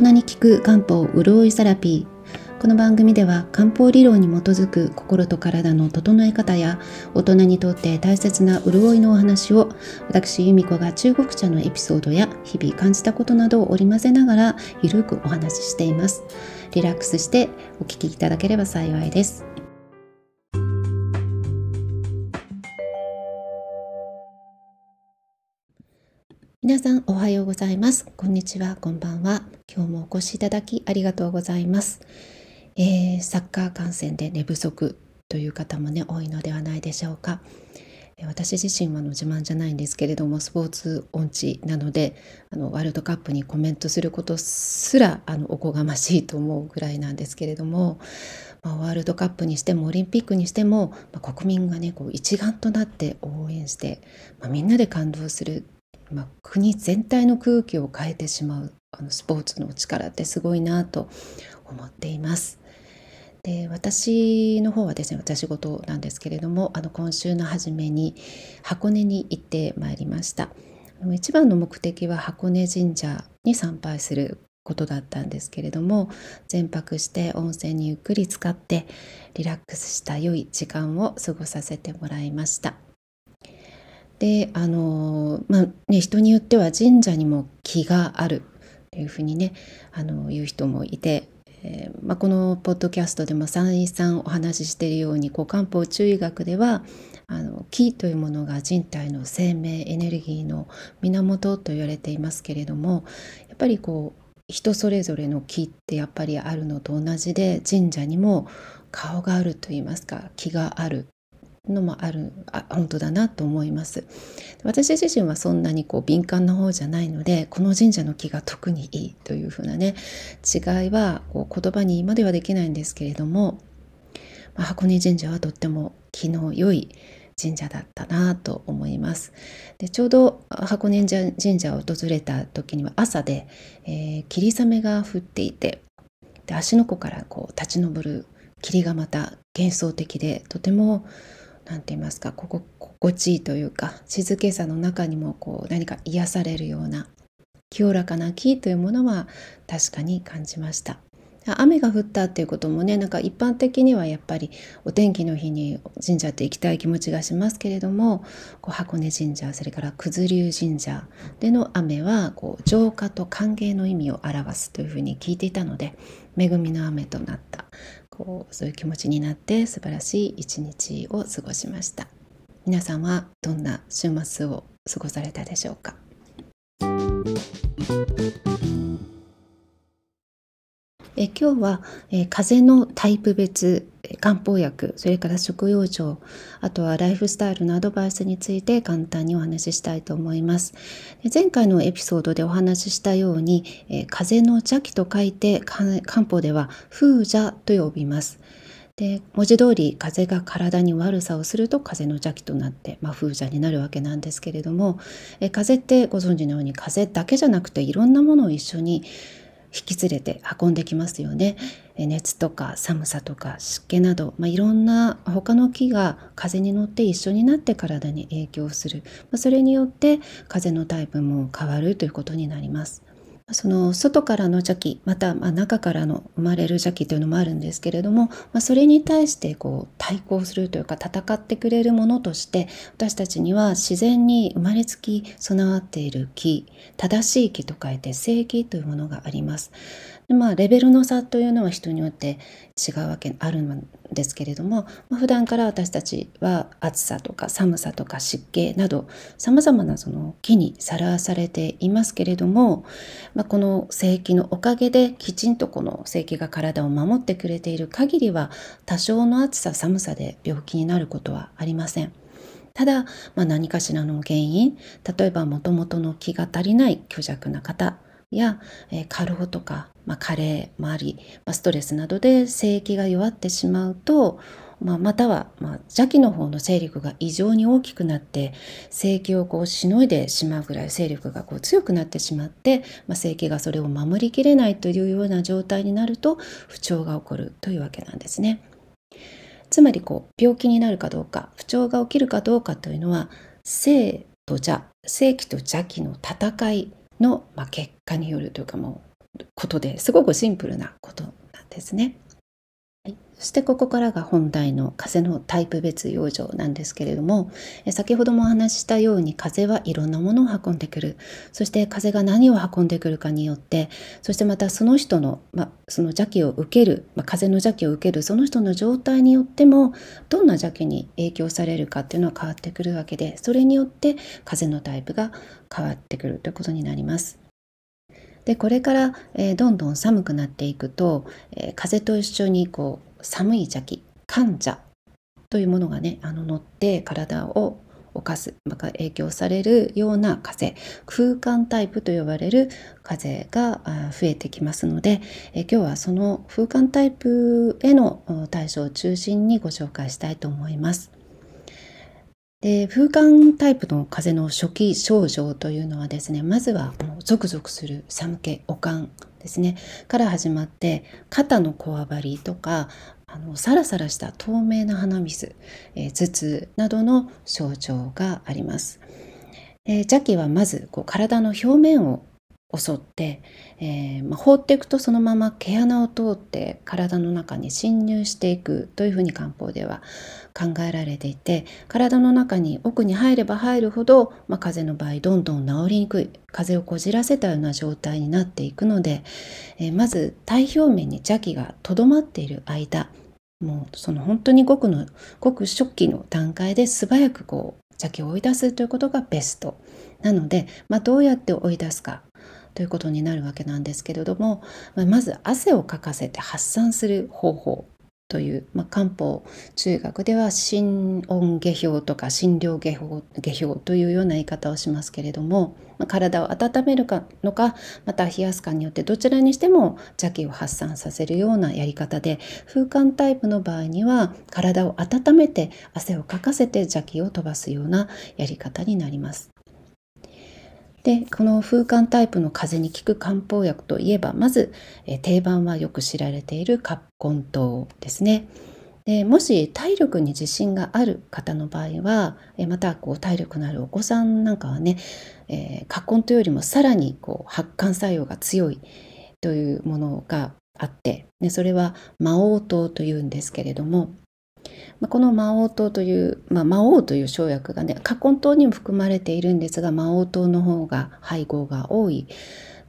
人に効く漢方潤いセラピー。この番組では漢方理論に基づく心と体の整え方や大人にとって大切な潤いのお話を私由美子が中国茶のエピソードや日々感じたことなどを織り交ぜながらゆるくお話ししています。リラックスしてお聴きいただければ幸いです。皆さんおはようございます。こんにちは、こんばんは。今日もお越しいただきありがとうございます。えー、サッカー観戦で寝不足という方もね、多いのではないでしょうか。私自身はの自慢じゃないんですけれどもスポーツ音痴なのであのワールドカップにコメントすることすらあのおこがましいと思うぐらいなんですけれども、まあ、ワールドカップにしてもオリンピックにしても、まあ、国民がねこう一丸となって応援して、まあ、みんなで感動するまあ、国全体の空気を変えてしまうあのスポーツの力ってすごいなと思っています。で私の方はですね私事なんですけれどもあの今週の初めに箱根に行ってまいりました一番の目的は箱根神社に参拝することだったんですけれども全泊して温泉にゆっくり浸かってリラックスした良い時間を過ごさせてもらいましたであのまあね人によっては神社にも気があるというふうにねあの言う人もいて、えー、まあ、このポッドキャストでも再三お話ししているようにこう漢方中医学ではあの気というものが人体の生命エネルギーの源と言われていますけれどもやっぱりこう人それぞれの気ってやっぱりあるのと同じで神社にも顔があると言いますか気があるのもあるあ本当だなと思います。私自身はそんなにこう敏感な方じゃないのでこの神社の木が特にいいというふうなね違いはこう言葉に今ではできないんですけれども、まあ、箱根神社はとっても気の良い神社だったなと思います。でちょうど箱根神社を訪れた時には朝で、えー、霧雨が降っていてで芦ノ湖からこう立ち上る霧がまた幻想的でとても何て言いますかここ心地いいというか静けさの中にもこう何か癒されるような清らかな木というものは確かに感じました。雨が降ったっていうこともねなんか一般的にはやっぱりお天気の日に神社って行きたい気持ちがしますけれどもこう箱根神社それから九頭龍神社での雨はこう浄化と歓迎の意味を表すというふうに聞いていたので恵みの雨となった。こうそういう気持ちになって素晴らしい一日を過ごしました。皆さんはどんな週末を過ごされたでしょうか？え今日は、え風邪のタイプ別漢方薬それから食用状あとはライフスタイルのアドバイスについて簡単にお話ししたいと思います。前回のエピソードでお話ししたように、え風邪の邪気と書いて漢方では風邪と呼びます。で文字通り風が体に悪さをすると風の邪気となって、まあ、風邪になるわけなんですけれどもえ風ってご存知のように風だけじゃなくていろんなものを一緒に引き連れて運んできますよね。熱とか寒さとか湿気など、まあ、いろんな他の木が風に乗って一緒になって体に影響する、まあ、それによって風のタイプも変わるということになります。その外からの邪気またま中からの生まれる邪気というのもあるんですけれども、まあ、それに対してこう対抗するというか戦ってくれるものとして私たちには自然に生まれつき備わっている気正しい気と書いて正気というものがあります。でまあ、レベルの差というのは人によって違うわけあるんですけれども、まあ、普段から私たちは暑さとか寒さとか湿気などさまざまなその木にさらされていますけれども、まあ、この正気のおかげできちんとこの正気が体を守ってくれている限りは多少の暑さ寒さで病気になることはありません。ただ、まあ、何かしらの原因例えばもともとの気が足りない虚弱な方や、えー、過労とか、まあ、加齢もあり、まあ、ストレスなどで精液が弱ってしまうと、まあ、または、まあ、邪気の方の勢力が異常に大きくなって精液をこうしのいでしまうぐらい勢力がこう強くなってしまって、まあ、精液がそれを守りきれないというような状態になると不調が起こるというわけなんですね。つまりこう病気になるかどうか不調が起きるかどうかというのは生と邪正気と邪気の戦いの、まあ、結果によるというかもうことですごくシンプルなことなんですね。そしてここからが本題の風のタイプ別養生なんですけれども先ほどもお話ししたように風はいろんなものを運んでくるそして風が何を運んでくるかによってそしてまたその人の、まあ、その邪気を受ける、まあ、風の邪気を受けるその人の状態によってもどんな邪気に影響されるかっていうのは変わってくるわけでそれによって風のタイプが変わってくるということになります。でこれから、えー、どんどん寒くなっていくと、えー、風と一緒にこう寒い邪気寒邪というものがねあの乗って体を犯す、まあ、影響されるような風空間タイプと呼ばれる風が増えてきますのでえ今日はその風間タイプへの対処を中心にご紹介したいと思います。で風間タイプの風邪の初期症状というのはですねまずはもうゾクゾクする寒気悪寒ですねから始まって肩のこわばりとかあのサラサラした透明な鼻水、えー、頭痛などの症状があります。えー、邪気はまずこう体の表面を襲って、えー、まあ、放っていくとそのまま毛穴を通って体の中に侵入していくというふうに漢方では考えられていて体の中に奥に入れば入るほど、まあ、風邪の場合どんどん治りにくい風邪をこじらせたような状態になっていくので、えー、まず体表面に邪気がとどまっている間もうその本当にごくのごく初期の段階で素早くこう邪気を追い出すということがベスト。なので、まあ、どうやって追い出すかということになるわけなんですけれどもまず汗をかかせて発散する方法。という、まあ、漢方中学では心温下表とか心療下表下表というような言い方をしますけれども、まあ、体を温めるかのかまた冷やすかによってどちらにしても邪気を発散させるようなやり方で風寒タイプの場合には体を温めて汗をかかせて邪気を飛ばすようなやり方になります。でこの風寒タイプの風邪に効く漢方薬といえばまず、え定番はよく知られている葛根湯ですね。でもし体力に自信がある方の場合はえまたこう体力のあるお子さんなんかはね、えー、葛根湯よりもさらにこう発汗作用が強いというものがあってでそれは魔王糖というんですけれどもまあ、この魔王糖という、まあ、魔王という生薬がね葛根糖にも含まれているんですが魔王糖の方が配合が多い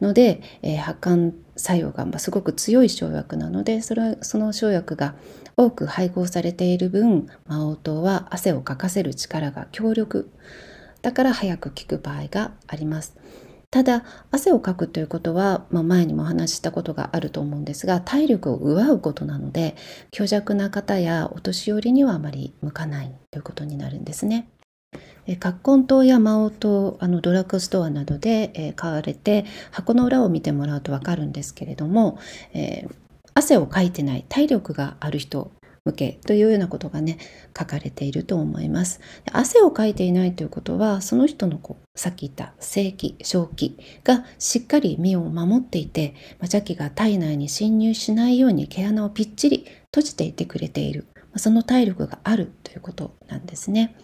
ので、えー、発汗作用がすごく強い生薬なのでそれその生薬が多く配合されている分魔王糖は汗をかかせる力が強力だから早く効く場合があります。ただ汗をかくということは、まあ、前にもお話ししたことがあると思うんですが体力を奪うことなので虚弱な方やお年寄りにはあまり向かないということになるんですね。葛根糖や魔王糖あのドラッグストアなどで、買われて箱の裏を見てもらうと分かるんですけれども、えー、汗をかいてない体力がある人向けというようなことがね書かれていると思います。汗をかいていないということはその人のこうさっき言った正気正気がしっかり身を守っていて、ま邪気が体内に侵入しないように毛穴をぴっちり閉じていてくれているその体力があるということなんですね。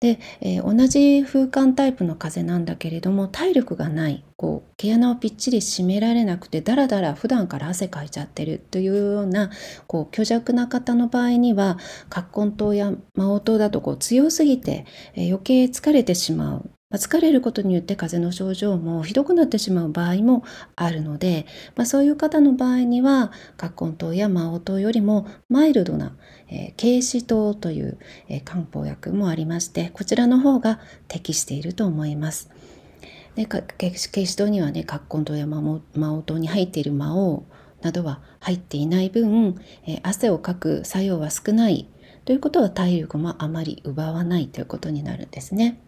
で、えー、同じ風間タイプの風邪なんだけれども体力がないこう毛穴をぴっちり締められなくてだらだら普段から汗かいちゃってるというようなこう虚弱な方の場合には葛根湯や魔王湯だとこう強すぎて、えー、余計疲れてしまう。ま疲れることによって風邪の症状もひどくなってしまう場合もあるので、まあ、そういう方の場合には葛根湯や魔王湯よりもマイルドな、えー、軽視糖という、えー、漢方薬もありましてこちらの方が適していると思います。で軽視糖にはね葛根湯や魔王糖に入っている魔王などは入っていない分、えー、汗をかく作用は少ないということは体力もあまり奪わないということになるんですね。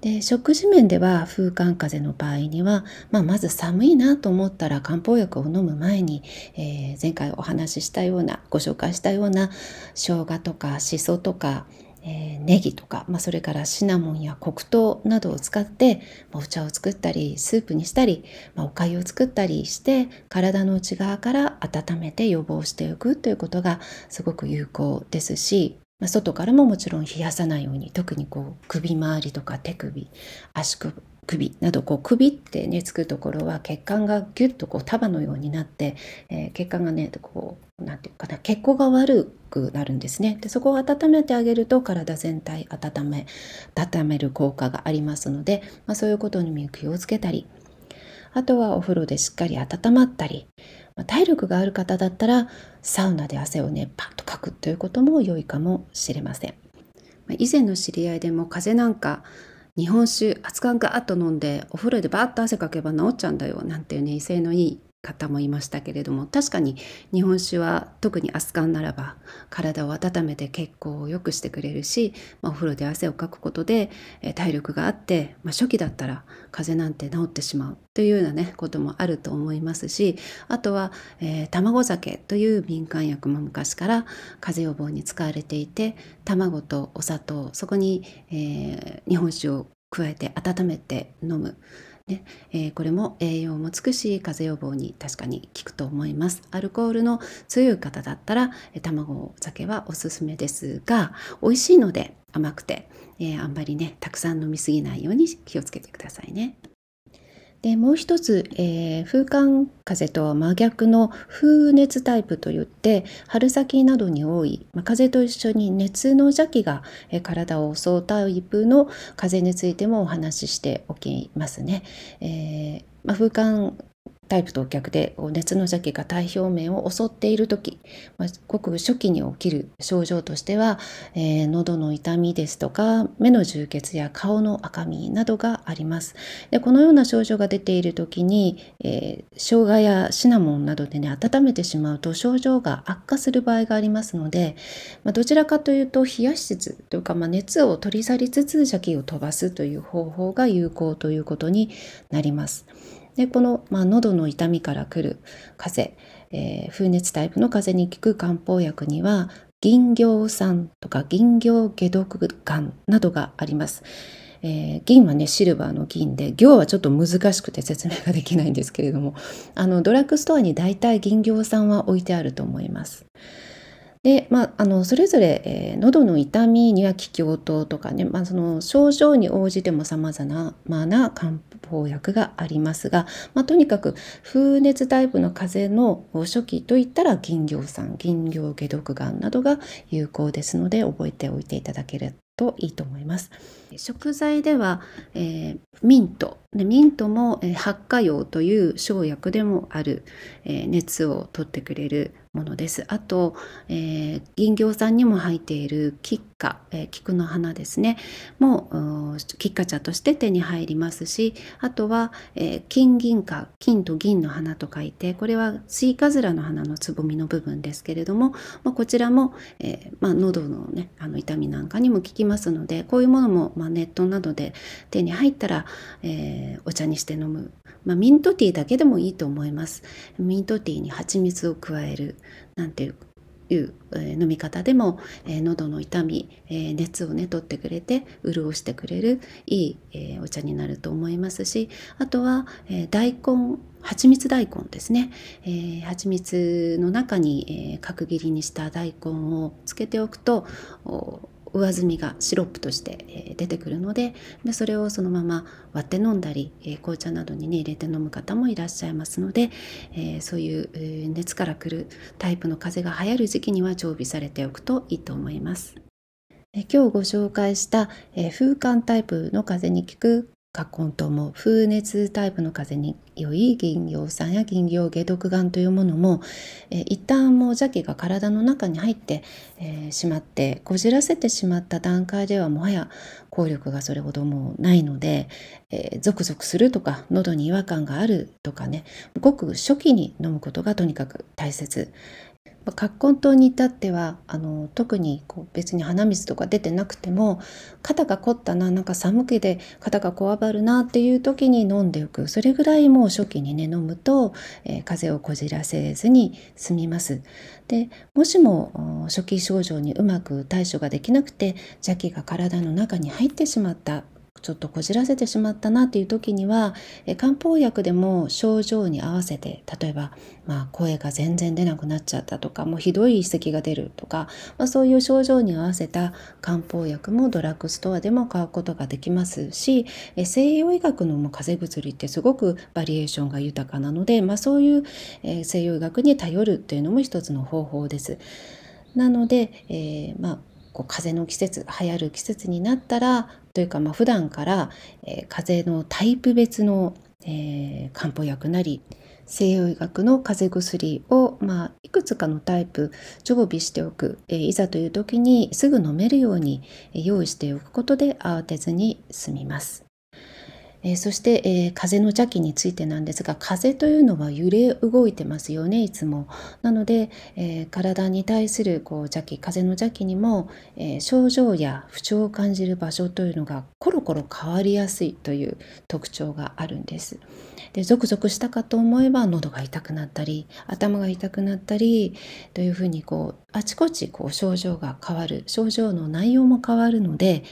で食事面では風寒風邪の場合には、まあ、まず寒いなと思ったら漢方薬を飲む前に、えー、前回お話ししたようなご紹介したような生姜とかしそとか、えー、ネギとか、まあ、それからシナモンや黒糖などを使ってお茶を作ったりスープにしたり、まあ、お粥を作ったりして体の内側から温めて予防しておくということがすごく有効ですしまあ、外からももちろん冷やさないように特にこう首周りとか手首足首首などこう首ってねつくところは血管がギュッとこう束のようになって、えー、血管がねこう何て言うかな血行が悪くなるんですね。でそこを温めてあげると体全体温め温める効果がありますので、まあ、そういうことにも気をつけたりあとはお風呂でしっかり温まったり、体力がある方だったらサウナで汗をねパッとかくということも良いかもしれません。以前の知り合いでも風邪なんか日本酒熱燗ガーッと飲んでお風呂でバーッと汗かけば治っちゃうんだよなんていうね威勢のいい方もいましたけれども確かに日本酒は特にアスカンならば体を温めて血行を良くしてくれるし、まあ、お風呂で汗をかくことで、え体力があって、まあ、初期だったら風邪なんて治ってしまう。というようなねこともあると思いますしあとは、えー、卵酒という民間薬も昔から風邪予防に使われていて卵とお砂糖そこに、えー、日本酒を加えて温めて飲む。ね。えー、これも栄養もつくし風邪予防に確かに効くと思います。アルコールの強い方だったら卵酒はおすすめですが美味しいので甘くて、えー、あんまりねたくさん飲みすぎないように気をつけてくださいね。でもう一つ、えー、風寒風とは真逆の風熱タイプといって春先などに多い、まあ、風と一緒に熱の邪気が、えー、体を襲うタイプの風についてもお話ししておきますね。えーまあ、風寒タイプと逆で熱の邪気が体表面を襲っている時、まあ、ごく初期に起きる症状としては、えー、喉の痛みですとか目の充血や顔の赤みなどがありますでこのような症状が出ている時に、えー、生姜やシナモンなどでね温めてしまうと症状が悪化する場合がありますので、まあ、どちらかというと冷やしつつというか、まあ、熱を取り去りつつ邪気を飛ばすという方法が有効ということになります。でこの、まあ、喉の痛みから来る風邪、えー、風熱タイプの風邪に効く漢方薬には銀行酸とか銀行解毒丸などがあります。えー、銀はねシルバーの銀で行はちょっと難しくて説明ができないんですけれどもあのドラッグストアに大体銀行酸は置いてあると思います。で、まあ、あのそれぞれ、えー、喉の痛みには気胸糖とかね、まあ、その症状に応じてもさまざまな漢方薬がありますが、まあ、とにかく風熱タイプの風邪の初期といったら銀行酸銀行解毒丸などが有効ですので覚えておいていただけるといいと思います。食材では、えー、ミントでミントも、えー、発火用という生薬でもある、えー、熱を取ってくれるものです。あと、えー、銀行さんにも入っている菊花、えー、菊の花ですねも菊花茶として手に入りますしあとは、えー、金銀花金と銀の花と書いてこれはスイカズラの花のつぼみの部分ですけれども、まあ、こちらも、えーまあ、喉の,、ね、あの痛みなんかにも効きますのでこういうものも、まあ、ネットなどで手に入ったら、えー、お茶にして飲む、まあ、ミントティーだけでもいいと思います。ミントティーに蜂蜜を加えるなんていういう、え、飲み方でも、えー、喉の痛み、えー、熱をね取ってくれて潤してくれるいい、えー、お茶になると思いますしあとは、えー、大根蜂蜜大根ですね、えー、蜂蜜の中に、えー、角切りにした大根をつけておくとお上澄みがシロップとして出てくるのででそれをそのまま割って飲んだり紅茶などにね入れて飲む方もいらっしゃいますので、えー、そういう熱からくるタイプの風邪が流行る時期には常備されておくといいと思います。今日ご紹介したえ風寒タイプの風邪に効く葛根湯も風熱タイプの風に良い銀行酸や銀行解毒丸というものも、えー、一旦もう邪気が体の中に入って、えー、しまってこじらせてしまった段階ではもはや効力がそれほどもないので、えー、ゾクゾクするとか喉に違和感があるとかねごく初期に飲むことがとにかく大切。ま葛根湯に至ってはあの特にこう別に鼻水とか出てなくても肩が凝ったななんか寒気で肩がこわばるなっていう時に飲んでおくそれぐらいもう初期にね飲むと、えー、風邪をこじらせずに済みます。でもしも初期症状にうまく対処ができなくて邪気が体の中に入ってしまったちょっとこじらせてしまったなっていう時には漢方薬でも症状に合わせて例えば、まあ、声が全然出なくなっちゃったとかもうひどい咳が出るとか、まあ、そういう症状に合わせた漢方薬もドラッグストアでも買うことができますし西洋医学のも風邪薬ってすごくバリエーションが豊かなので、まあ、そういう、西洋医学に頼るっていうのも一つの方法です。なので、えー、まあこう風の季節流行る季節になったらというかまあ普段から、えー、風邪のタイプ別の、えー、漢方薬なり西洋医学の風邪薬を、まあ、いくつかのタイプ常備しておく、えー、いざという時にすぐ飲めるように用意しておくことで慌てずに済みます。えー、そして、えー、風の邪気についてなんですが風というのは揺れ動いてますよねいつも。なので、えー、体に対するこう邪気風の邪気にも、え症状や不調を感じる場所というのがコロコロ変わりやすいという特徴があるんです。でゾクゾクしたかと思えば喉が痛くなったり頭が痛くなったりというふうにこうあちこちこう症状が変わる症状の内容も変わるので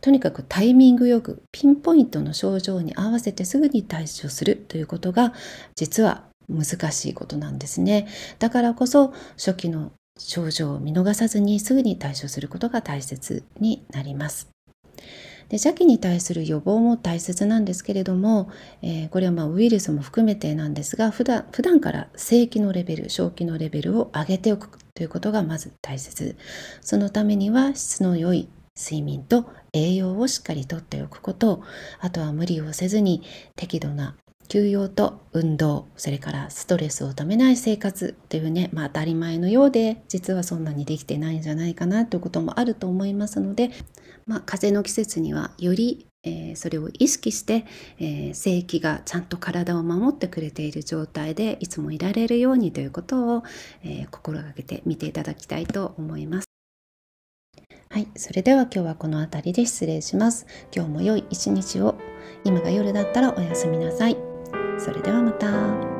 とにかくタイミングよくピンポイントの症状に合わせてすぐに対処するということが実は難しいことなんですね。だからこそ初期の症状を見逃さずにすぐに対処することが大切になります。で邪気に対する予防も大切なんですけれども、えー、これはまあウイルスも含めてなんですが普段普段から正気のレベル正気のレベルを上げておくということがまず大切そのためには質の良い睡眠と栄養をしっかりとっておくことあとは無理をせずに適度な休養と運動それからストレスをためない生活というね、まあ、当たり前のようで実はそんなにできてないんじゃないかなということもあると思いますので、まあ、風邪の季節にはよりえー、それを意識して、えー、正規がちゃんと体を守ってくれている状態でいつもいられるようにということを、えー、心がけてみていただきたいと思います。はい、それでは今日はこの辺りで失礼します。今日も良い一日を。今が夜だったらおやすみなさい。それではまた。